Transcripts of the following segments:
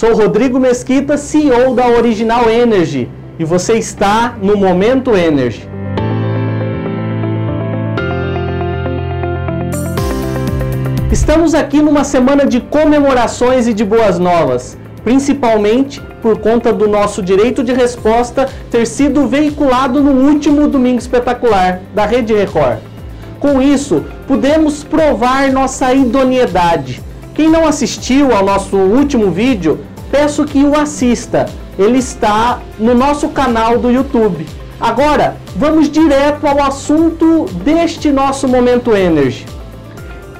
Sou Rodrigo Mesquita, CEO da Original Energy, e você está no Momento Energy. Estamos aqui numa semana de comemorações e de boas novas, principalmente por conta do nosso direito de resposta ter sido veiculado no último Domingo Espetacular da Rede Record. Com isso, podemos provar nossa idoneidade. Quem não assistiu ao nosso último vídeo, peço que o assista. Ele está no nosso canal do YouTube. Agora, vamos direto ao assunto deste nosso Momento Energy.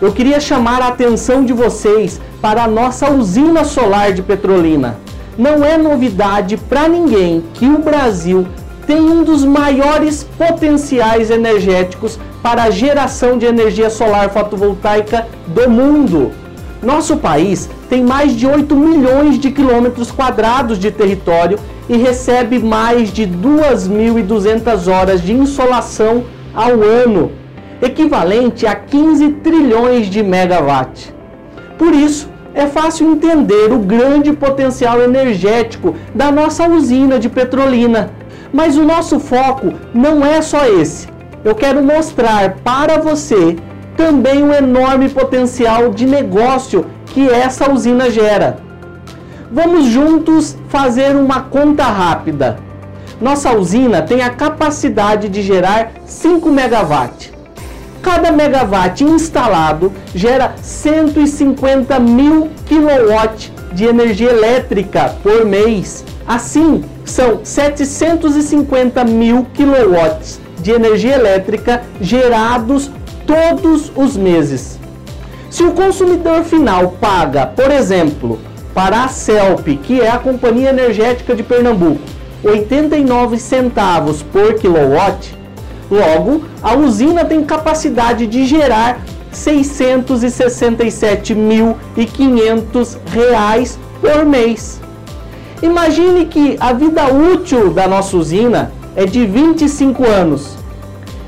Eu queria chamar a atenção de vocês para a nossa usina solar de Petrolina. Não é novidade para ninguém que o Brasil tem um dos maiores potenciais energéticos para a geração de energia solar fotovoltaica do mundo. Nosso país tem mais de 8 milhões de quilômetros quadrados de território e recebe mais de 2.200 horas de insolação ao ano, equivalente a 15 trilhões de megawatts. Por isso, é fácil entender o grande potencial energético da nossa usina de Petrolina. Mas o nosso foco não é só esse. Eu quero mostrar para você também o enorme potencial de negócio que essa usina gera. Vamos juntos fazer uma conta rápida. Nossa usina tem a capacidade de gerar 5 megawatts. Cada megawatt instalado gera 150 mil quilowatts de energia elétrica por mês. Assim, são 750 mil quilowatts de energia elétrica gerados todos os meses. Se o consumidor final paga, por exemplo, para a CELP, que é a Companhia Energética de Pernambuco, 89 centavos por quilowatt, logo a usina tem capacidade de gerar 667.500 reais por mês. Imagine que a vida útil da nossa usina é de 25 anos.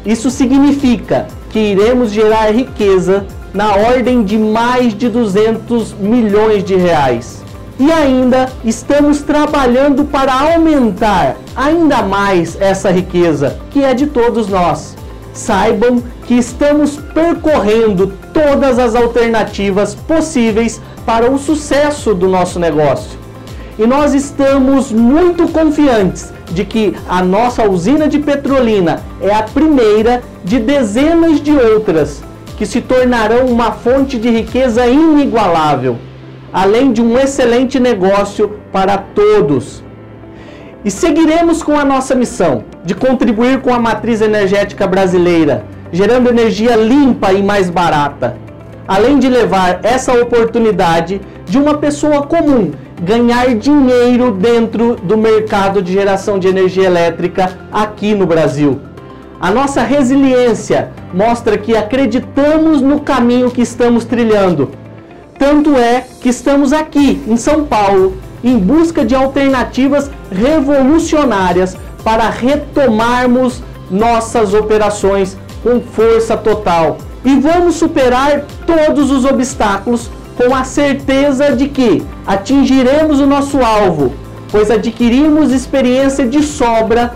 Isso significa que iremos gerar riqueza na ordem de mais de 200 milhões de reais. E ainda estamos trabalhando para aumentar ainda mais essa riqueza, que é de todos nós. Saibam que estamos percorrendo todas as alternativas possíveis para o sucesso do nosso negócio. E nós estamos muito confiantes de que a nossa usina de Petrolina é a primeira de dezenas de outras que se tornarão uma fonte de riqueza inigualável, além de um excelente negócio para todos. E seguiremos com a nossa missão de contribuir com a matriz energética brasileira, gerando energia limpa e mais barata, além de levar essa oportunidade de uma pessoa comum ganhar dinheiro dentro do mercado de geração de energia elétrica aqui no Brasil. A nossa resiliência mostra que acreditamos no caminho que estamos trilhando. Tanto é que estamos aqui em São Paulo em busca de alternativas revolucionárias para retomarmos nossas operações com força total. E vamos superar todos os obstáculos com a certeza de que atingiremos o nosso alvo, pois adquirimos experiência de sobra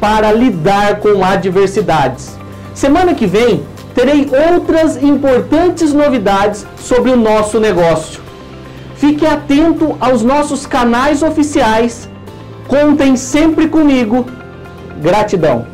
para lidar com adversidades. Semana que vem terei outras importantes novidades sobre o nosso negócio. Fique atento aos nossos canais oficiais. Contem sempre comigo. Gratidão.